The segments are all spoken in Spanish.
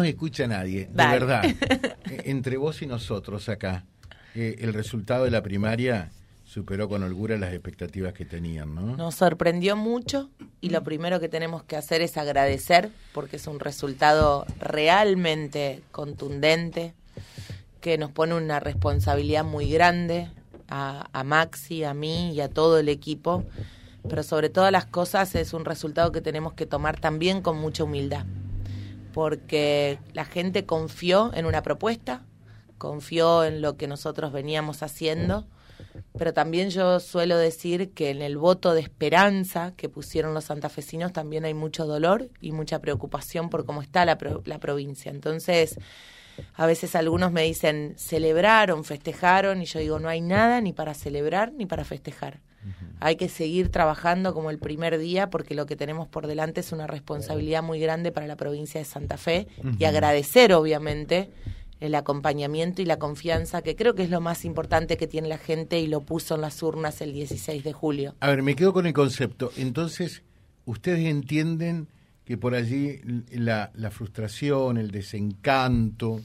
No escucha nadie, de verdad. Eh, entre vos y nosotros acá, eh, el resultado de la primaria superó con holgura las expectativas que tenían, ¿no? Nos sorprendió mucho y lo primero que tenemos que hacer es agradecer porque es un resultado realmente contundente que nos pone una responsabilidad muy grande a, a Maxi, a mí y a todo el equipo, pero sobre todas las cosas es un resultado que tenemos que tomar también con mucha humildad porque la gente confió en una propuesta, confió en lo que nosotros veníamos haciendo, pero también yo suelo decir que en el voto de esperanza que pusieron los santafesinos también hay mucho dolor y mucha preocupación por cómo está la, la provincia. Entonces, a veces algunos me dicen, celebraron, festejaron, y yo digo, no hay nada ni para celebrar ni para festejar. Hay que seguir trabajando como el primer día porque lo que tenemos por delante es una responsabilidad muy grande para la provincia de Santa Fe y agradecer obviamente el acompañamiento y la confianza que creo que es lo más importante que tiene la gente y lo puso en las urnas el 16 de julio. A ver, me quedo con el concepto. Entonces, ustedes entienden que por allí la, frustración, el desencanto,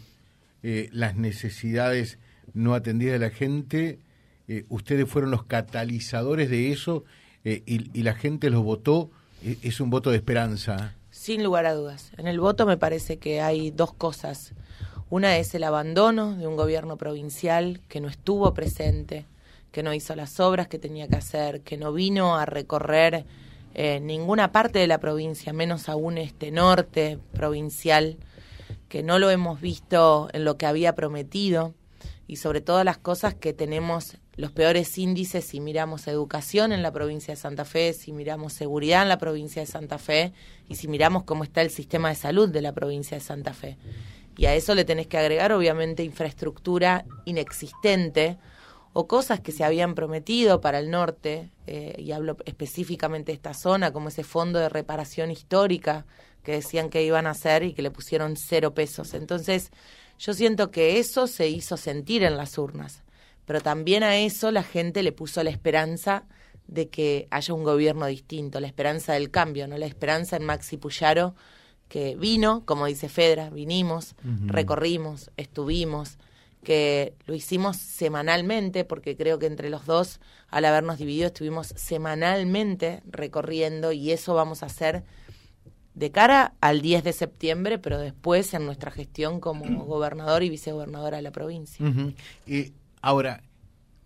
eh, las necesidades no atendidas de la gente eh, ustedes fueron los catalizadores de eso eh, y, la gente los votó, eh, es un voto de esperanza. Sin lugar a dudas. En el voto me parece que hay dos cosas. Una es el abandono de un gobierno provincial que no estuvo presente, que no hizo las obras que tenía que hacer, que no vino a recorrer ninguna parte de la provincia, menos aún este norte provincial, que no lo hemos visto en lo que había prometido y sobre todas las cosas que tenemos los peores índices si miramos educación en la provincia de Santa Fe, si miramos seguridad en la provincia de Santa Fe y si miramos cómo está el sistema de salud de la provincia de Santa Fe. Y a eso le tenés que agregar obviamente infraestructura inexistente o cosas que se habían prometido para el norte, eh, y hablo específicamente de esta zona, como ese fondo de reparación histórica que decían que iban a hacer y que le pusieron cero pesos. Entonces, yo siento que eso se hizo sentir en las urnas pero también a eso la gente le puso la esperanza de que haya un gobierno distinto, la esperanza del cambio, no la esperanza en Maxi Puyaro, que vino, como dice Fedra, vinimos, recorrimos, estuvimos, que lo hicimos semanalmente, porque creo que entre los dos, al habernos dividido, estuvimos semanalmente recorriendo y eso vamos a hacer de cara al 10 de septiembre, pero después en nuestra gestión como gobernador y vicegobernadora de la provincia. Ahora,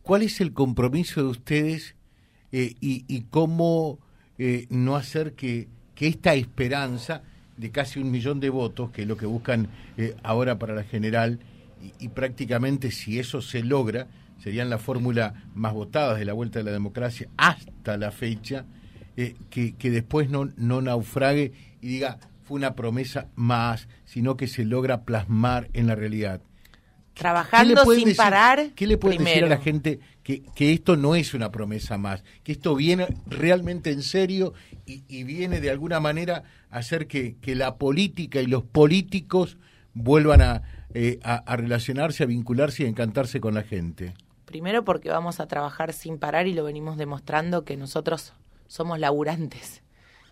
¿cuál es el compromiso de ustedes eh, y, cómo eh, no hacer que, esta esperanza de casi un millón de votos, que es lo que buscan eh, ahora para la general, y, prácticamente si eso se logra, serían la fórmula más votada de la vuelta de la democracia hasta la fecha, que, después no naufrague y diga fue una promesa más, sino que se logra plasmar en la realidad trabajando sin parar. ¿Qué le pueden decir a la gente que, que, esto no es una promesa más? Que esto viene realmente en serio y, viene de alguna manera a hacer que, que, la política y los políticos vuelvan eh, a, a, relacionarse, a vincularse y a encantarse con la gente. Primero porque vamos a trabajar sin parar y lo venimos demostrando que nosotros somos laburantes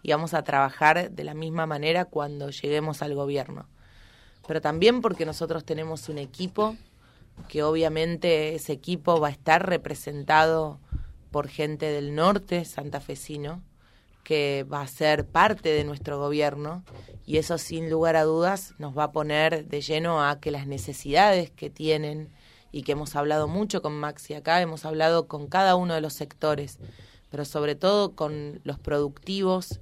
y vamos a trabajar de la misma manera cuando lleguemos al gobierno pero también porque nosotros tenemos un equipo que obviamente ese equipo va a estar representado por gente del norte santafesino, que va a ser parte de nuestro gobierno y eso sin lugar a dudas nos va a poner de lleno a que las necesidades que tienen y que hemos hablado mucho con Maxi acá, hemos hablado con cada uno de los sectores, pero sobre todo con los productivos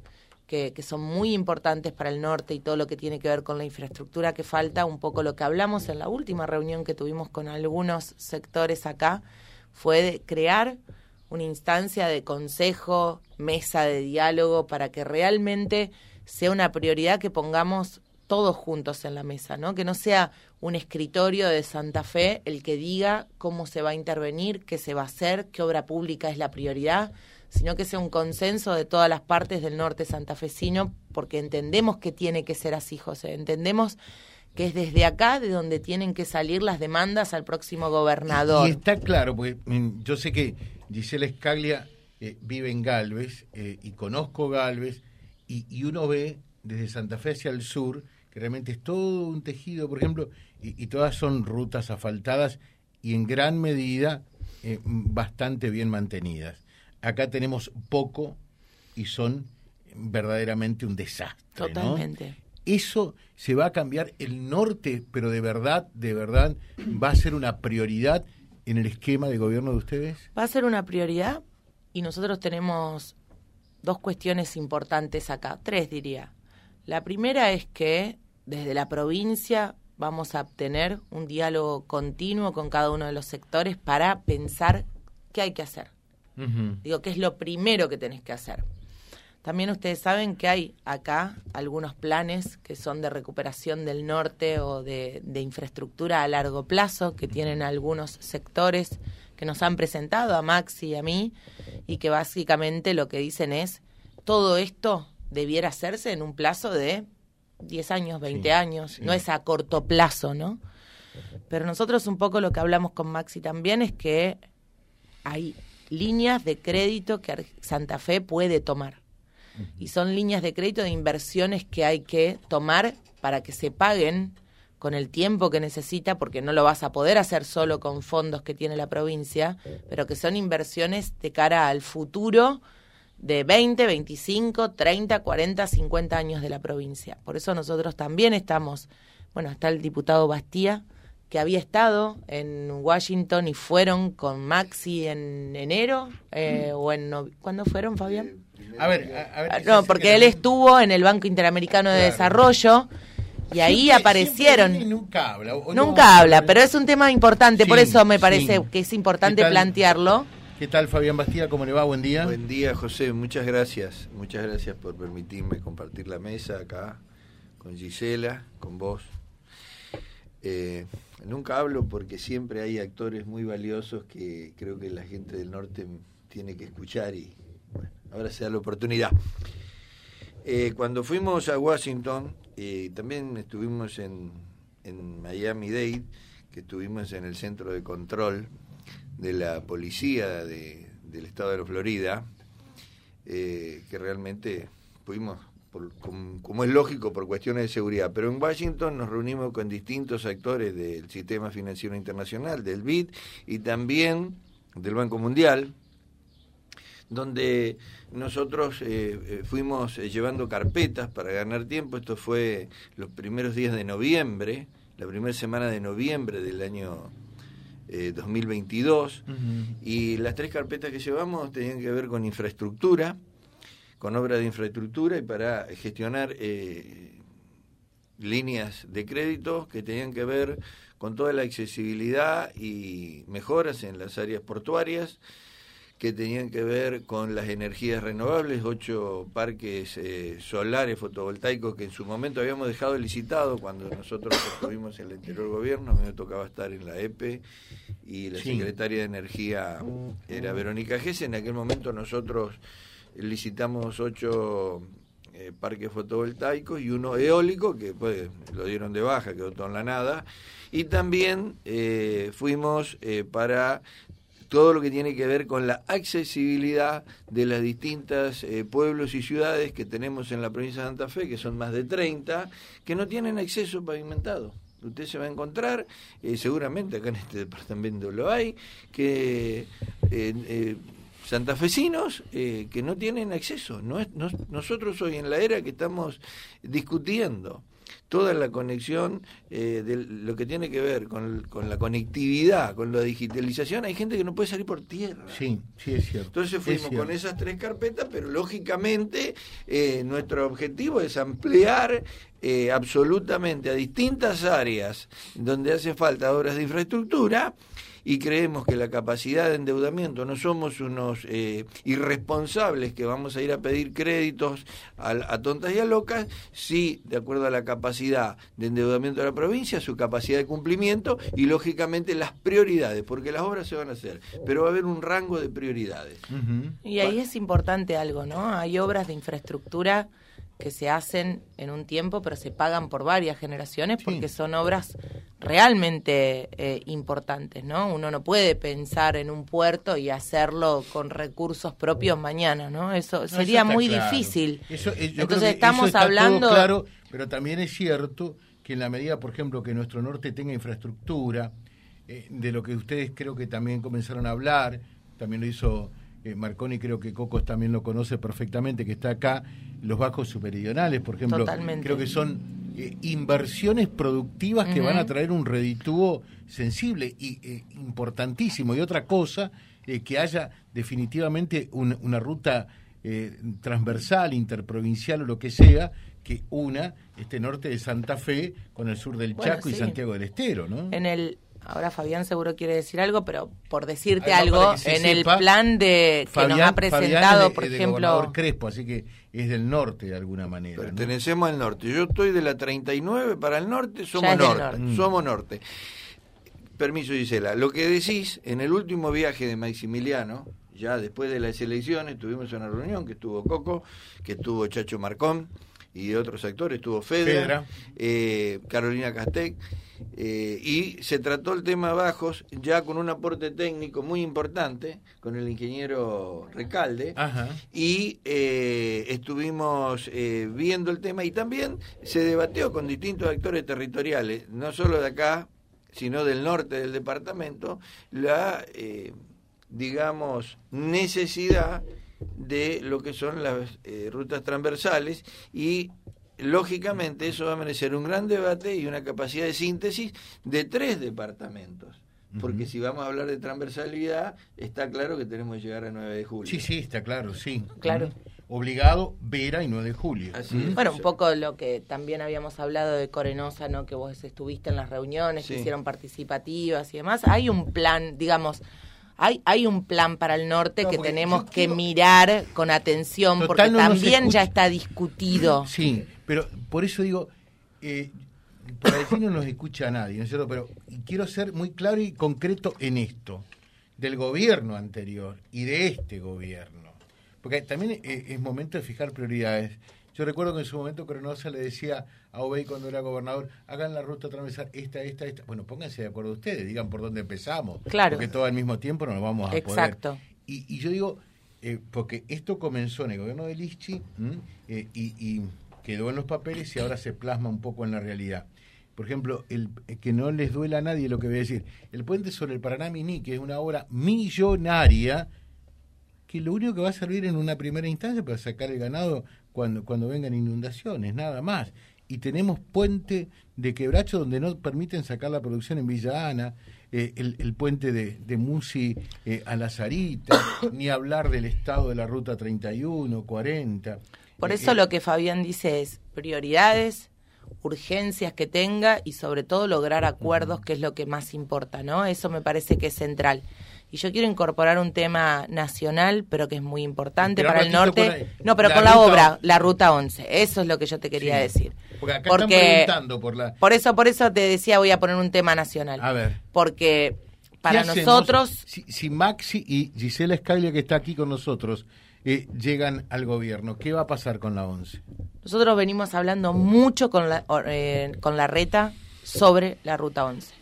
que, son muy importantes para el norte y todo lo que tiene que ver con la infraestructura que falta, un poco lo que hablamos en la última reunión que tuvimos con algunos sectores acá, fue de crear una instancia de consejo, mesa de diálogo, para que realmente sea una prioridad que pongamos todos juntos en la mesa, ¿no? Que no sea un escritorio de Santa Fe el que diga cómo se va a intervenir, qué se va a hacer, qué obra pública es la prioridad, sino que sea un consenso de todas las partes del norte santafesino, porque entendemos que tiene que ser así, José. Entendemos que es desde acá de donde tienen que salir las demandas al próximo gobernador. Y, está claro, porque mm, yo sé que Gisela Escaglia eh, vive en Galvez eh, y conozco Galvez y, uno ve desde Santa Fe hacia el sur que realmente es todo un tejido, por ejemplo, y, todas son rutas asfaltadas y en gran medida eh, bastante bien mantenidas. Acá tenemos poco y son verdaderamente un desastre. Totalmente. Eso se va a cambiar el norte, pero de verdad, de verdad, va a ser una prioridad en el esquema de gobierno de ustedes. Va a ser una prioridad y nosotros tenemos dos cuestiones importantes acá, tres diría. La primera es que desde la provincia vamos a tener un diálogo continuo con cada uno de los sectores para pensar qué hay que hacer. Digo, qué es lo primero que tenés que hacer. También ustedes saben que hay acá algunos planes que son de recuperación del norte o de, de infraestructura a largo plazo que tienen algunos sectores que nos han presentado a Maxi y a mí y que básicamente lo que dicen es todo esto debiera hacerse en un plazo de 10 años, 20 años, no es a corto plazo, ¿no? Pero nosotros un poco lo que hablamos con Maxi también es que hay líneas de crédito que Santa Fe puede tomar. Y son líneas de crédito de inversiones que hay que tomar para que se paguen con el tiempo que necesita, porque no lo vas a poder hacer solo con fondos que tiene la provincia, pero que son inversiones de cara al futuro de 20, 25, 30, 40, 50 años de la provincia. Por eso nosotros también estamos, bueno, está el diputado Bastía, que había estado en Washington y fueron con Maxi en enero eh, o en ¿cuándo fueron Fabián? A ver, a, ver ah, no, porque él estuvo en el Banco Interamericano de Desarrollo y ahí aparecieron. Nunca habla. Nunca habla, pero es un tema importante, por eso me parece que es importante plantearlo. ¿Qué tal, Fabián Bastía? ¿Cómo le va? Buen día. Buen día, José. Muchas gracias. Muchas gracias por permitirme compartir la mesa acá con Gisela, con vos. Eh, nunca hablo porque siempre hay actores muy valiosos que creo que la gente del norte tiene que escuchar y bueno, ahora se da la oportunidad. Eh, cuando fuimos a Washington, eh, también estuvimos en, Miami Dade, que estuvimos en el centro de control de la policía de, del estado de Florida, eh, que realmente pudimos, como, es lógico, por cuestiones de seguridad. Pero en Washington nos reunimos con distintos actores del sistema financiero internacional, del BID y también del Banco Mundial, donde nosotros eh, eh, fuimos llevando carpetas para ganar tiempo. Esto fue los primeros días de noviembre, la primera semana de noviembre del año 2022 eh, y las tres carpetas que llevamos tenían que ver con infraestructura, con obra de infraestructura y para gestionar eh, líneas de crédito que tenían que ver con toda la accesibilidad y mejoras en las áreas portuarias que tenían que ver con las energías renovables, ocho parques eh, solares fotovoltaicos que en su momento habíamos dejado licitado cuando nosotros estuvimos en el anterior gobierno, a mí me tocaba estar en la EPE y la secretaria de Energía era Verónica Gese, en aquel momento nosotros licitamos ocho eh, parques fotovoltaicos y uno eólico, que pues lo dieron de baja, quedó todo en la nada, y también eh, fuimos para todo lo que tiene que ver con la accesibilidad de las distintas eh, pueblos y ciudades que tenemos en la provincia de Santa Fe, que son más de 30, que no tienen acceso pavimentado. Usted se va a encontrar, eh, seguramente acá en este departamento lo hay, que eh, santafesinos que no tienen acceso. No es, nosotros hoy en la era que estamos discutiendo toda la conexión eh, de lo que tiene que ver con, la conectividad, con la digitalización, hay gente que no puede salir por tierra. Sí, sí es cierto. Entonces fuimos con esas tres carpetas, pero lógicamente eh, nuestro objetivo es ampliar eh, absolutamente a distintas áreas donde hace falta obras de infraestructura y creemos que la capacidad de endeudamiento, no somos unos eh, irresponsables que vamos a ir a pedir créditos a, tontas y a locas, sí, de acuerdo a la capacidad de endeudamiento de la provincia, su capacidad de cumplimiento y lógicamente las prioridades, porque las obras se van a hacer, pero va a haber un rango de prioridades. Y ahí es importante algo, ¿no? Hay obras de infraestructura que se hacen en un tiempo, pero se pagan por varias generaciones porque son obras realmente eh, importantes, ¿no? Uno no puede pensar en un puerto y hacerlo con recursos propios mañana, ¿no? Eso sería muy difícil. Eh, Entonces estamos hablando... claro, pero también es cierto que en la medida, por ejemplo, que nuestro norte tenga infraestructura, eh, de lo que ustedes creo que también comenzaron a hablar, también lo hizo eh, Marconi, creo que Cocos también lo conoce perfectamente, que está acá, los bajos superidionales, por ejemplo, creo que son eh, inversiones productivas que van a traer un reditúo sensible y importantísimo. Y otra cosa, que haya definitivamente una ruta transversal, interprovincial o lo que sea, que una este norte de Santa Fe con el sur del Chaco y Santiago del Estero, ¿no? En el ahora Fabián seguro quiere decir algo, pero por decirte algo, en el plan de que nos ha presentado, por ejemplo, Crespo, así que es del norte de alguna manera. Pertenecemos al norte. Yo estoy de la 39 para el norte, somos norte, mm. somos norte. Permiso Gisela, lo que decís en el último viaje de Maximiliano, ya después de las elecciones, tuvimos una reunión que estuvo Coco, que estuvo Chacho Marcón y de otros actores, estuvo Fedra, eh, Carolina Castec, eh, y se trató el tema bajos ya con un aporte técnico muy importante con el ingeniero Recalde, y eh, estuvimos viendo el tema y también se debatió con distintos actores territoriales, no solo de acá, sino del norte del departamento, la, digamos, necesidad de lo que son las eh, rutas transversales y lógicamente eso va a merecer un gran debate y una capacidad de síntesis de tres departamentos. Porque si vamos a hablar de transversalidad, está claro que tenemos que llegar a 9 de julio. Sí, sí, está claro, sí. Claro. Obligado Vera y 9 de julio. Bueno, un poco lo que también habíamos hablado de Corenosa, ¿no? Que vos estuviste en las reuniones, que hicieron participativas y demás. Hay un plan, digamos, hay, hay un plan para el norte que tenemos que mirar con atención porque también ya está discutido. Sí, pero por eso digo, eh, por ahí no nos escucha a nadie, ¿no es cierto? Pero quiero ser muy claro y concreto en esto, del gobierno anterior y de este gobierno, porque también eh, es momento de fijar prioridades. Yo recuerdo que en su momento Cronosa le decía a Obey cuando era gobernador, hagan la ruta transversal, esta, esta, esta. Bueno, pónganse de acuerdo ustedes, digan por dónde empezamos. Claro. Porque todo al mismo tiempo no nos vamos a Exacto. poder. Y, y yo digo, eh, porque esto comenzó en el gobierno de Lichi eh, y, quedó en los papeles y ahora se plasma un poco en la realidad. Por ejemplo, el, eh, que no les duela a nadie lo que voy a decir. El puente sobre el Paraná Mini, que es una obra millonaria, que lo único que va a servir en una primera instancia para sacar el ganado cuando, cuando vengan inundaciones, nada más. Y tenemos puente de quebracho donde no permiten sacar la producción en Villa Ana, eh, el, puente de, de Musi eh, a la Zarita, ni hablar del estado de la ruta 31, 40. Por eso lo que Fabián dice es prioridades, urgencias que tenga y sobre todo lograr acuerdos, que es lo que más importa, ¿no? Eso me parece que es central. Y yo quiero incorporar un tema nacional, pero que es muy importante para el norte. no, pero con la obra, la Ruta 11. Eso es lo que yo te quería decir. Porque acá están preguntando por la... Por eso, por eso te decía, voy a poner un tema nacional. A ver. Porque para nosotros... Si, Maxi y Gisela Escaglia, que está aquí con nosotros, eh, llegan al gobierno, ¿qué va a pasar con la 11? Nosotros venimos hablando mucho con la, eh, con la reta sobre la Ruta 11.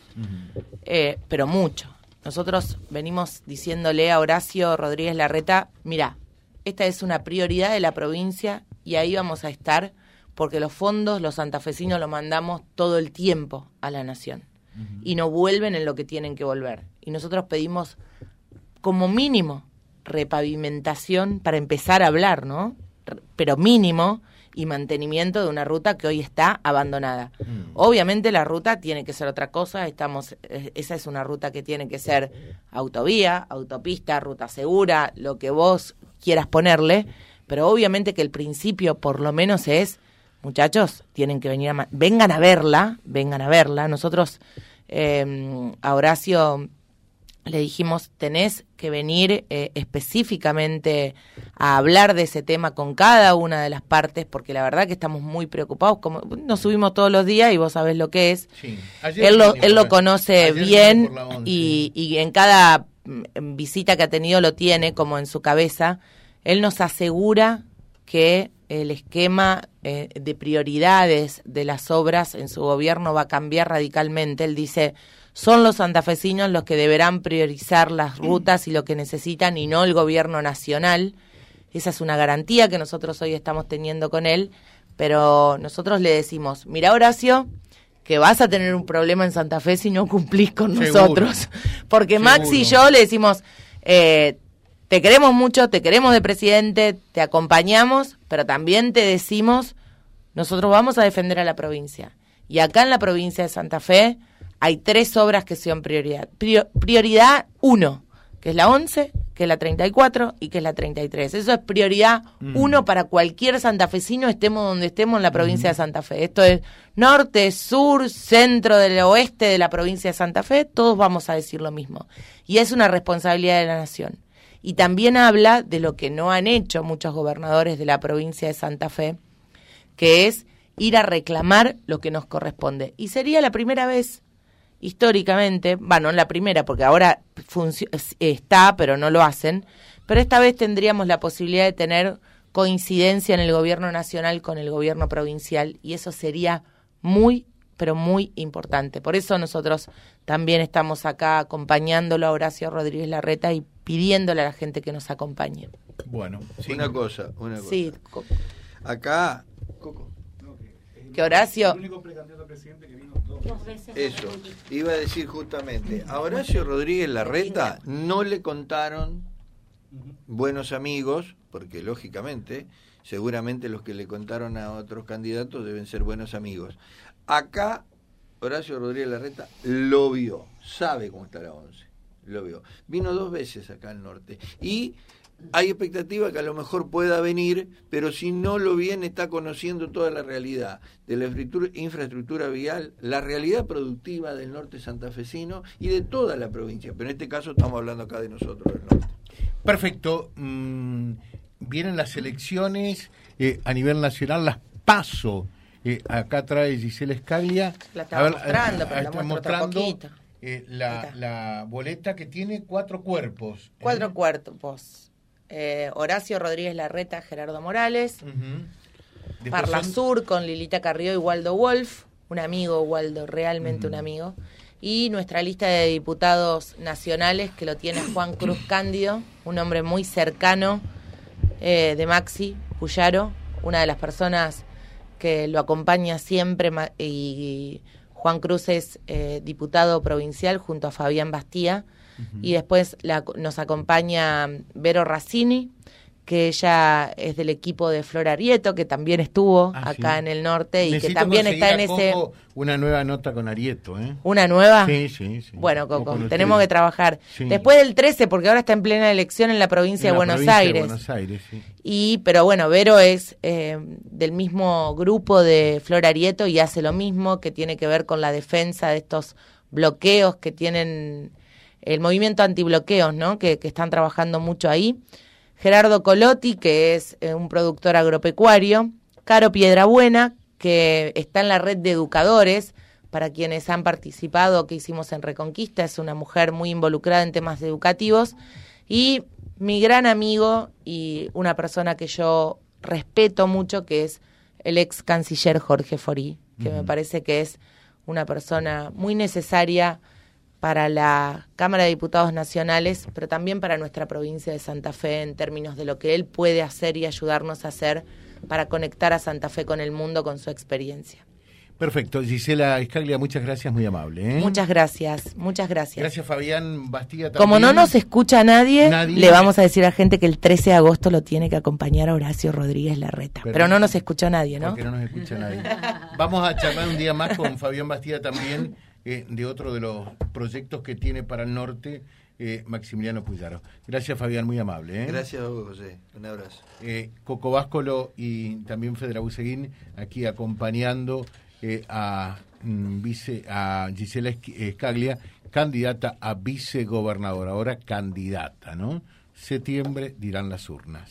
Eh, pero mucho nosotros venimos diciéndole a Horacio Rodríguez Larreta, mira, esta es una prioridad de la provincia y ahí vamos a estar porque los fondos los santafesinos los mandamos todo el tiempo a la nación y no vuelven en lo que tienen que volver. Y nosotros pedimos como mínimo repavimentación para empezar a hablar, ¿no? Pero mínimo y mantenimiento de una ruta que hoy está abandonada. Mm. Obviamente la ruta tiene que ser otra cosa, estamos eh, esa es una ruta que tiene que ser autovía, autopista, ruta segura, lo que vos quieras ponerle, pero obviamente que el principio por lo menos es muchachos, tienen que venir a vengan a verla, vengan a verla. Nosotros eh, a Horacio le dijimos, tenés que venir eh, específicamente a hablar de ese tema con cada una de las partes, porque la verdad que estamos muy preocupados. Como nos subimos todos los días y vos sabés lo que es. Él lo, él lo conoce bien y, y en cada mm, visita que ha tenido lo tiene como en su cabeza. Él nos asegura que el esquema eh, de prioridades de las obras en su gobierno va a cambiar radicalmente. Él dice, son los santafesinos los que deberán priorizar las rutas y lo que necesitan y no el gobierno nacional. Esa es una garantía que nosotros hoy estamos teniendo con él, pero nosotros le decimos, mira Horacio, que vas a tener un problema en Santa Fe si no cumplís con nosotros. Porque Max y yo le decimos, eh, te queremos mucho, te queremos de presidente, te acompañamos, pero también te decimos, nosotros vamos a defender a la provincia. Y acá en la provincia de Santa Fe hay tres obras que son prioridad. prioridad uno, que es la 11, que es la 34 y que es la 33. Eso es prioridad mm. uno para cualquier santafesino, estemos donde estemos en la provincia de Santa Fe. Esto es norte, sur, centro del oeste de la provincia de Santa Fe, todos vamos a decir lo mismo. Y es una responsabilidad de la nación y también habla de lo que no han hecho muchos gobernadores de la provincia de Santa Fe, que es ir a reclamar lo que nos corresponde. Y sería la primera vez históricamente, bueno, no la primera porque ahora está, pero no lo hacen, pero esta vez tendríamos la posibilidad de tener coincidencia en el gobierno nacional con el gobierno provincial y eso sería muy pero muy importante. Por eso nosotros también estamos acá acompañándolo a Horacio Rodríguez Larreta y pidiéndole a la gente que nos acompañe. Bueno, una cosa, una cosa. Sí. Acá, que Horacio... Eso, iba a decir justamente, a Horacio Rodríguez Larreta no le contaron buenos amigos, porque lógicamente, seguramente los que le contaron a otros candidatos deben ser buenos amigos. Acá, Horacio Rodríguez Larreta lo vio, sabe cómo está la once lo vio. Vino dos veces acá al norte. Y hay expectativa que a lo mejor pueda venir, pero si no lo viene está conociendo toda la realidad de la infraestructura vial, la realidad productiva del norte santafesino y de toda la provincia. Pero en este caso estamos hablando acá de nosotros del norte. Perfecto. Mm, vienen las elecciones eh, a nivel nacional, las paso. Eh, acá trae Gisela Escaglia. La estaba mostrando, pero la mostrando. Eh, la, boleta que tiene cuatro cuerpos. ¿eh? Cuatro cuerpos. Eh, Horacio Rodríguez Larreta, Gerardo Morales. Parla Sur con Lilita Carrió y Waldo Wolf. Un amigo, Waldo, realmente un amigo. Y nuestra lista de diputados nacionales que lo tiene Juan Cruz Cándido, un hombre muy cercano de Maxi Puyaro, una de las personas que lo acompaña siempre y Juan Cruz es eh, diputado provincial junto a Fabián Bastía y después nos acompaña Vero Raccini, que ella es del equipo de Flora Arieto, que también estuvo ah, acá en el norte y que también está en ese... Una nueva nota con Arieto, ¿eh? ¿Una nueva? Sí, sí, sí. Bueno, Coco, tenemos que trabajar. Después del 13, porque ahora está en plena elección en la provincia de Buenos Aires. Buenos Aires, sí. Y, pero bueno, Vero es eh, del mismo grupo de Flora Arieto y hace lo mismo, que tiene que ver con la defensa de estos bloqueos que tienen el movimiento antibloqueos, ¿no? Que, que están trabajando mucho ahí. Gerardo Colotti, que es eh, un productor agropecuario, Caro Piedrabuena, que está en la red de educadores, para quienes han participado, que hicimos en Reconquista, es una mujer muy involucrada en temas educativos, y mi gran amigo y una persona que yo respeto mucho, que es el ex canciller Jorge Forí, que me parece que es una persona muy necesaria para la Cámara de Diputados Nacionales, pero también para nuestra provincia de Santa Fe en términos de lo que él puede hacer y ayudarnos a hacer para conectar a Santa Fe con el mundo con su experiencia. Perfecto. Gisela Escaglia, muchas gracias, muy amable. ¿eh? Muchas gracias, muchas gracias. Gracias, Fabián Bastilla. Como no nos escucha nadie, le vamos a decir a gente que el 13 de agosto lo tiene que acompañar a Horacio Rodríguez Larreta. Pero, no nos escuchó nadie, ¿no? Porque no nos escucha nadie. vamos a charlar un día más con Fabián Bastilla también eh, de otro de los proyectos que tiene para el norte eh, Maximiliano Puyaro. Gracias, Fabián, muy amable. ¿eh? Gracias, José. Un abrazo. Coco Váscolo y también Federa Buseguín aquí acompañando a, mm, vice, a Gisela Escaglia, candidata a vicegobernadora, ahora candidata, ¿no? Septiembre dirán las urnas.